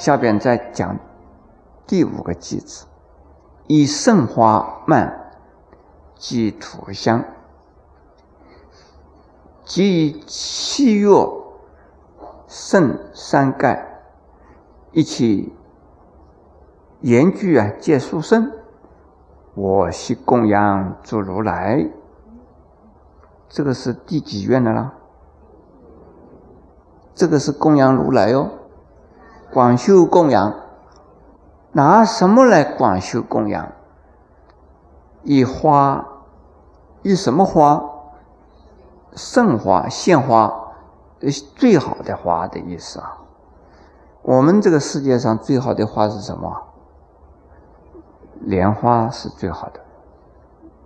下边再讲第五个句子：以圣花蔓即土香，即以七月圣三盖一起言句啊，借书生，我系供养诸如来。这个是第几愿的啦？这个是供养如来哦。广修供养，拿什么来广修供养？以花，以什么花？圣花、献花，最好的花的意思啊。我们这个世界上最好的花是什么？莲花是最好的。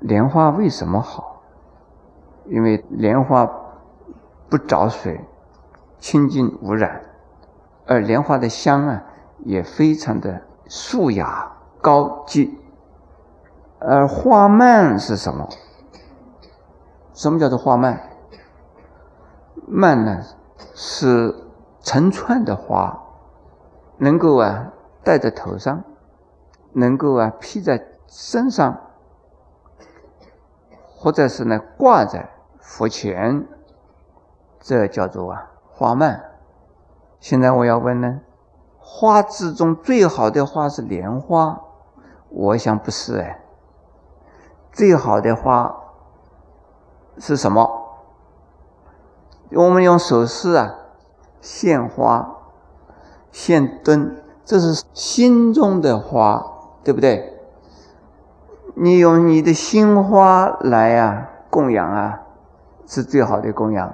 莲花为什么好？因为莲花不着水，清净无染。而莲花的香啊，也非常的素雅高级。而花蔓是什么？什么叫做花蔓？蔓呢，是成串的花，能够啊戴在头上，能够啊披在身上，或者是呢挂在佛前，这叫做啊花蔓。现在我要问呢，花之中最好的花是莲花，我想不是哎。最好的花是什么？我们用手势啊，献花、献灯，这是心中的花，对不对？你用你的心花来啊供养啊，是最好的供养。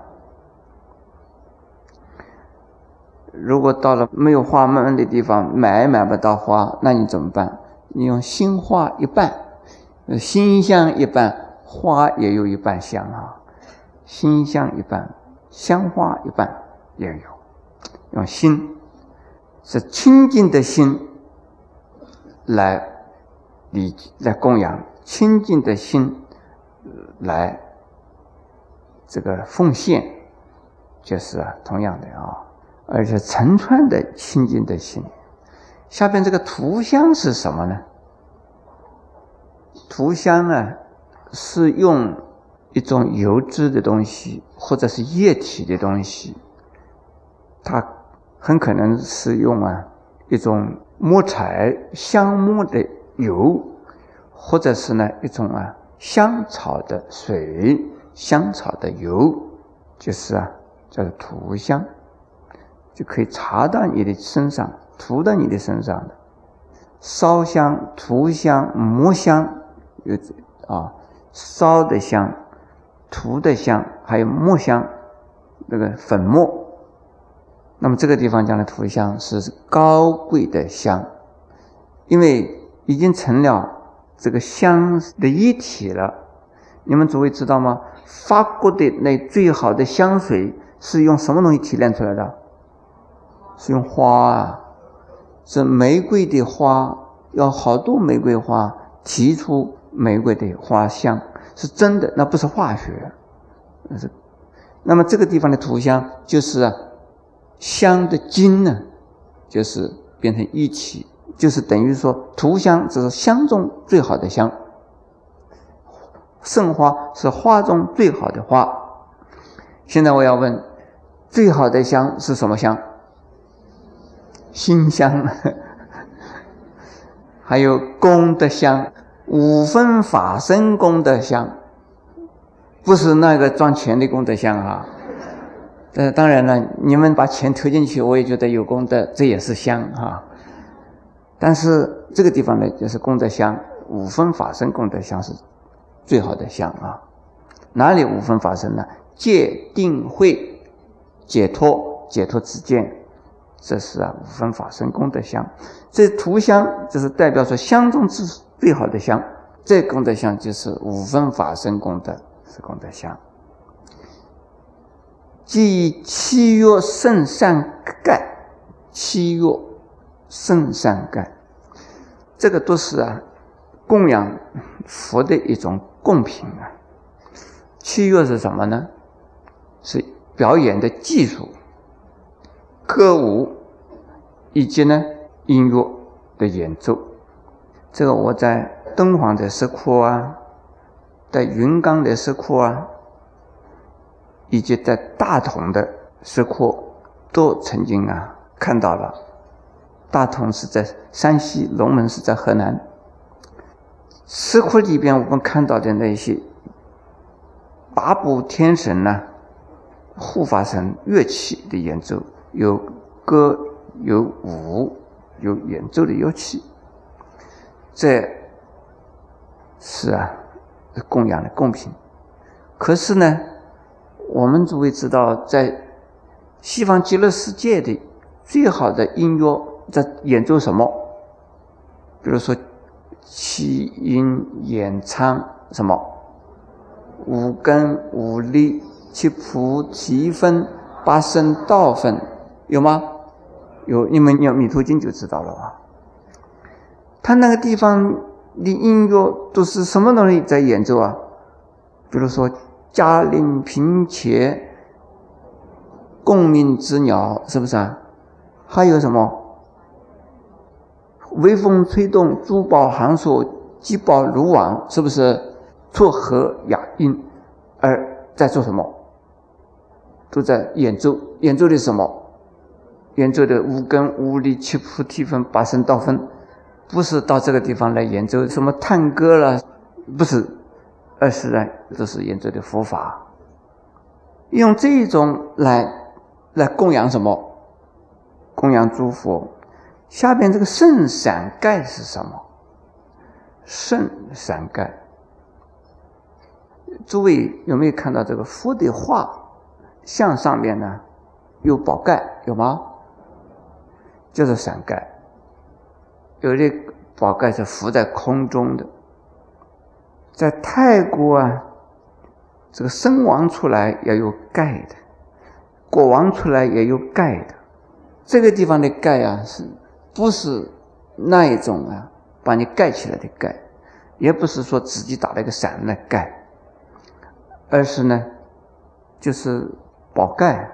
如果到了没有花蔓的地方，买买不到花，那你怎么办？你用心花一半，心香一半，花也有一半香啊。心香一半，香花一半也有。用心是清净的心来礼来供养，清净的心来这个奉献，就是，同样的啊。而且成串的清净的心，下边这个涂香是什么呢？涂香啊，是用一种油脂的东西或者是液体的东西，它很可能是用啊一种木材香木的油，或者是呢一种啊香草的水、香草的油，就是啊叫做涂香。就可以插到你的身上，涂到你的身上的。烧香、涂香、磨香，有啊，烧的香、涂的香，还有磨香，那个粉末。那么这个地方讲的涂香是高贵的香，因为已经成了这个香的一体了。你们诸位知道吗？法国的那最好的香水是用什么东西提炼出来的？是用花啊，是玫瑰的花，要好多玫瑰花提出玫瑰的花香，是真的，那不是化学，那是。那么这个地方的图像就是啊，香的精呢，就是变成一起，就是等于说图香只是香中最好的香，圣花是花中最好的花。现在我要问，最好的香是什么香？心香，还有功德香，五分法身功德香，不是那个装钱的功德箱啊。呃，当然了，你们把钱投进去，我也觉得有功德，这也是香哈。但是这个地方呢，就是功德香，五分法身功德香是最好的香啊。哪里五分法身呢？戒定慧解脱。解脱之见，这是啊五分法身功德香。这图香就是代表说香中之最好的香，这功德香就是五分法身功德是功德香。即七月圣善盖，七月圣善盖，这个都是啊供养佛的一种贡品啊。七月是什么呢？是表演的技术，歌舞以及呢音乐的演奏。这个我在敦煌的石窟啊，在云冈的石窟啊。以及在大同的石窟都曾经啊看到了。大同是在山西，龙门是在河南。石窟里边我们看到的那些八部天神呢，护法神乐器的演奏，有歌有舞有演奏的乐器，这是啊供养的贡品。可是呢？我们诸位知道，在西方极乐世界的最好的音乐在演奏什么？比如说，七音演唱什么？五根、五力、七菩提分、八圣道分，有吗？有，你们念《弥陀经》就知道了啊。他那个地方的音乐都是什么东西在演奏啊？比如说。嘉陵平且共鸣之鸟，是不是啊？还有什么？微风吹动珠宝行所，积宝如网，是不是？撮合雅音，而在做什么？都在演奏，演奏的什么？演奏的五根、五力、七菩提分、八圣道分，不是到这个地方来演奏什么探歌了，不是。而是呢，这是演奏的佛法，用这种来来供养什么？供养诸佛。下边这个圣伞盖是什么？圣伞盖，诸位有没有看到这个佛的画像上面呢？有宝盖有吗？就是伞盖，有的宝盖是浮在空中的。在泰国啊，这个僧王出来也有盖的，国王出来也有盖的。这个地方的盖啊，是不是那一种啊，把你盖起来的盖，也不是说自己打了一个伞来盖，而是呢，就是宝盖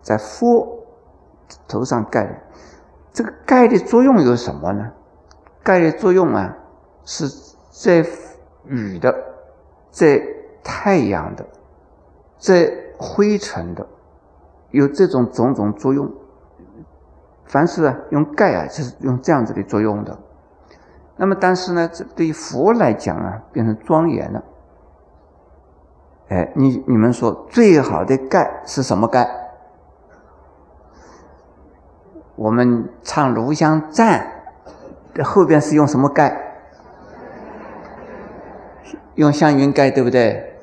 在佛头上盖的。这个盖的作用有什么呢？盖的作用啊，是。在雨的，在太阳的，在灰尘的，有这种种种作用。凡是，用盖啊，就是用这样子的作用的。那么，但是呢，这对于佛来讲啊，变成庄严了。哎，你你们说最好的盖是什么盖？我们唱炉香赞后边是用什么盖？用香云盖对不对？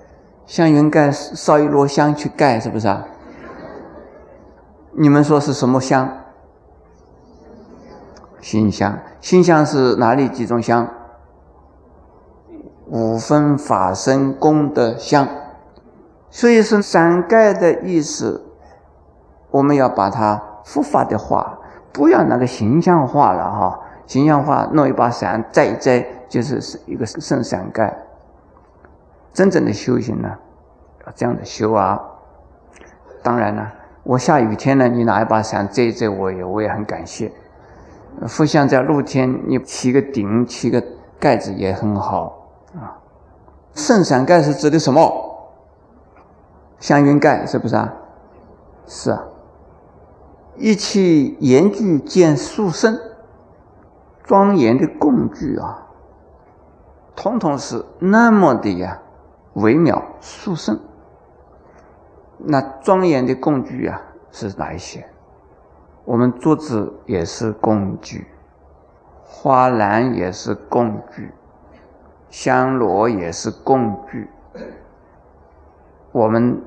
香云盖烧一摞香去盖，是不是啊？你们说是什么香？心香。心香是哪里几种香？五分法身功德香。所以是三盖的意思，我们要把它佛法的话，不要那个形象化了哈。形象化，弄一把伞摘一摘，就是一个圣伞盖。真正的修行呢，要这样的修啊。当然了，我下雨天呢，你拿一把伞遮一遮，我也我也很感谢。佛像在露天，你起个顶，起个盖子也很好啊。圣伞盖是指的什么？香云盖是不是啊？是啊。一切严具见殊胜，庄严的工具啊，统统是那么的呀。微妙殊胜，那庄严的工具啊是哪一些？我们桌子也是工具，花篮也是工具，香罗也是工具。我们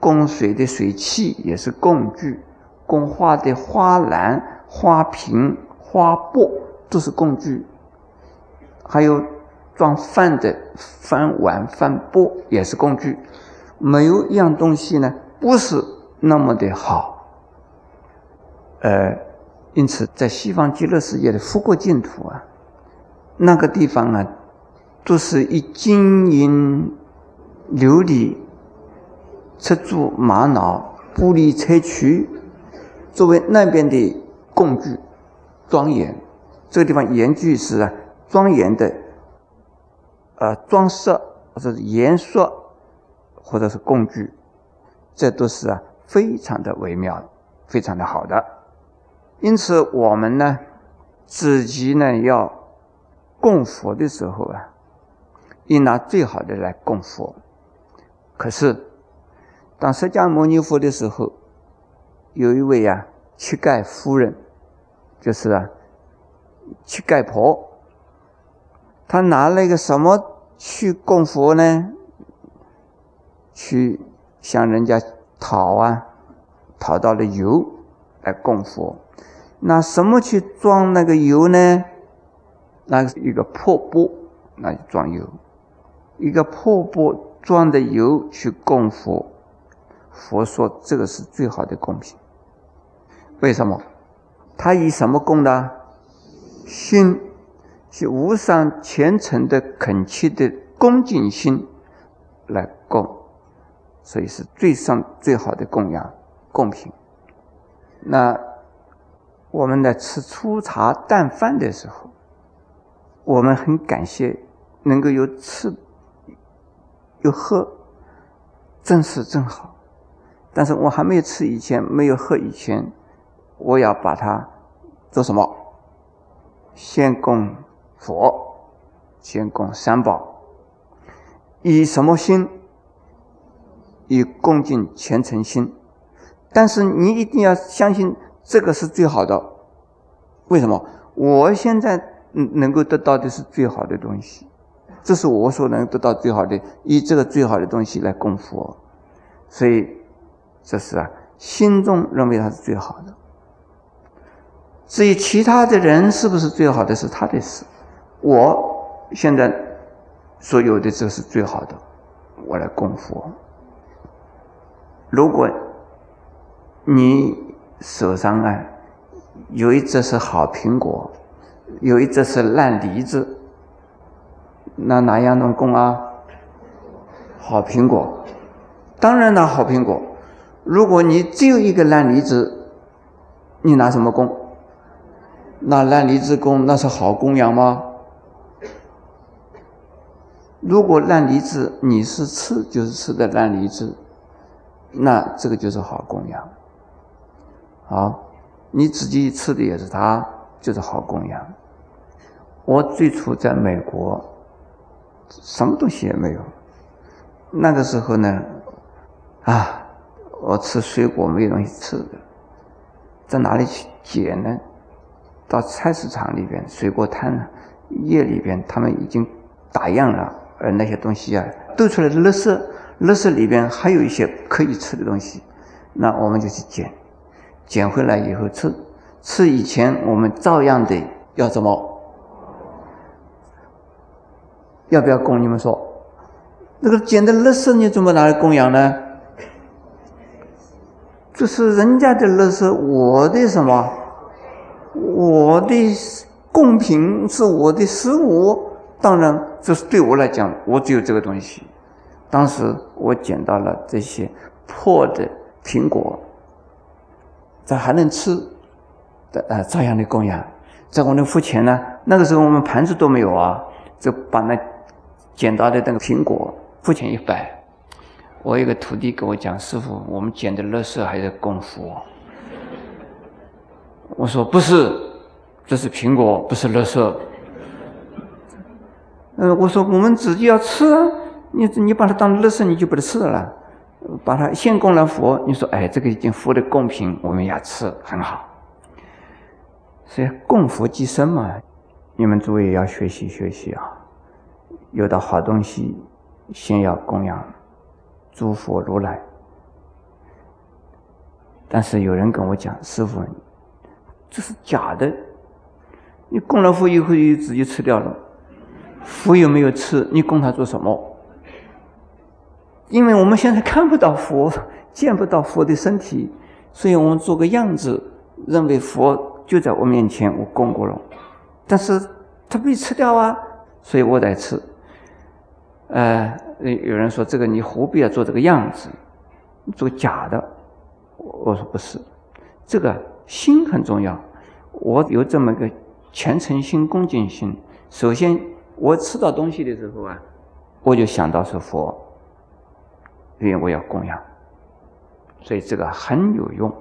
供水的水器也是工具，供花的花篮、花瓶、花钵都是工具，还有装饭的饭碗、饭钵也是工具。没有一样东西呢，不是那么的好。呃，因此在西方极乐世界的富国净土啊，那个地方啊，都是以金银琉璃。赤珠、玛瑙、玻璃、砗磲作为那边的供具，庄严。这个地方严具是，庄严的，呃，装饰或者是严肃，或者是工具，这都是啊，非常的微妙，非常的好的。因此，我们呢，自己呢要供佛的时候啊，应拿最好的来供佛。可是。当释迦牟尼佛的时候，有一位啊乞丐夫人，就是啊乞丐婆，她拿了一个什么去供佛呢？去向人家讨啊，讨到了油来供佛。拿什么去装那个油呢？那一个破钵，那就装油。一个破钵装的油去供佛。佛说这个是最好的供品，为什么？他以什么供的？心，是无上虔诚的恳切的恭敬心来供，所以是最上最好的供养供品。那我们在吃粗茶淡饭的时候，我们很感谢能够有吃有喝，正是正好。但是我还没有吃以前，没有喝以前，我要把它做什么？先供佛，先供三宝，以什么心？以恭敬虔诚心。但是你一定要相信这个是最好的。为什么？我现在能够得到的是最好的东西，这是我所能得到最好的，以这个最好的东西来供佛，所以。这是啊，心中认为它是最好的。至于其他的人是不是最好的，是他的事。我现在所有的这是最好的，我来供佛。如果你手上啊有一只是好苹果，有一只是烂梨子，那哪样能供啊？好苹果，当然拿好苹果。如果你只有一个烂梨子，你拿什么供？那烂梨子供，那是好供养吗？如果烂梨子你是吃，就是吃的烂梨子，那这个就是好供养。好，你自己吃的也是它，就是好供养。我最初在美国，什么东西也没有，那个时候呢，啊。我吃水果没有东西吃的，在哪里去捡呢？到菜市场里边、水果摊夜里边，他们已经打样了，而那些东西啊，都出来的垃圾，垃圾里边还有一些可以吃的东西，那我们就去捡，捡回来以后吃。吃以前我们照样的要怎么？要不要供？你们说，那个捡的垃圾你怎么拿来供养呢？这是人家的乐色，我的什么？我的贡品是我的食物。当然，这是对我来讲，我只有这个东西。当时我捡到了这些破的苹果，这还能吃的呃，照样的供养。在我能付钱呢？那个时候我们盘子都没有啊，就把那捡到的那个苹果付钱一摆。我一个徒弟跟我讲：“师傅，我们捡的垃圾还是供佛。”我说：“不是，这是苹果，不是垃圾。”嗯，我说：“我们自己要吃啊，你你把它当垃圾，你就不得吃了。把它先供了佛，你说，哎，这个已经佛的供品，我们要吃，很好。所以供佛即身嘛，你们诸位要学习学习啊，有的好东西先要供养。诸佛如来，但是有人跟我讲：“师傅，这是假的，你供了佛以后自己吃掉了，佛又没有吃，你供他做什么？因为我们现在看不到佛，见不到佛的身体，所以我们做个样子，认为佛就在我面前，我供过了，但是他被吃掉啊，所以我在吃。呃，有人说这个你何必要做这个样子，做假的？我说不是，这个心很重要。我有这么个虔诚心、恭敬心。首先，我吃到东西的时候啊，我就想到是佛，因为我要供养，所以这个很有用。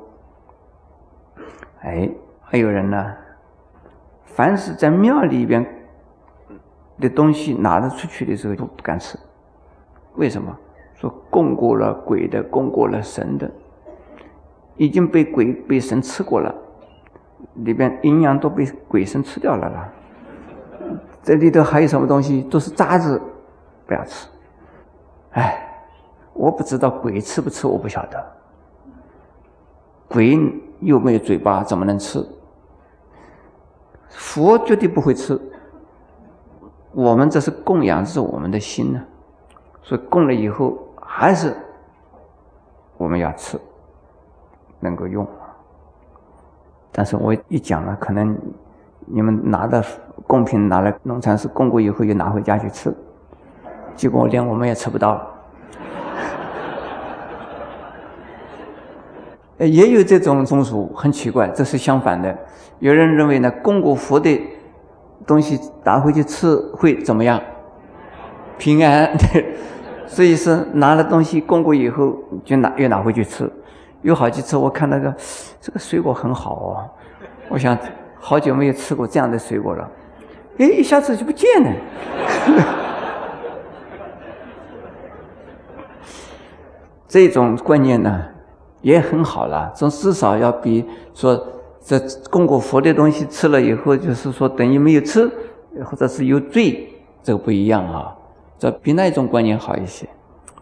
哎，还有人呢，凡是在庙里边的东西拿得出去的时候，都不敢吃。为什么？说供过了鬼的，供过了神的。已经被鬼被神吃过了，里边营养都被鬼神吃掉了啦。这里头还有什么东西？都是渣子，不要吃。哎，我不知道鬼吃不吃，我不晓得。鬼又没有嘴巴，怎么能吃？佛绝对不会吃。我们这是供养，是我们的心呢。所以供了以后，还是我们要吃。能够用，但是我一讲了，可能你们拿的贡品拿来农禅寺供过以后，又拿回家去吃，结果连我们也吃不到了。也有这种风俗，很奇怪，这是相反的。有人认为呢，供过佛的东西拿回去吃会怎么样？平安。所以是拿了东西供过以后，就拿又拿回去吃。有好几次，我看那个这个水果很好哦，我想好久没有吃过这样的水果了，哎，一下子就不见了。这种观念呢也很好了，总至少要比说这供过佛的东西吃了以后，就是说等于没有吃，或者是有罪，这个不一样啊，这比那一种观念好一些。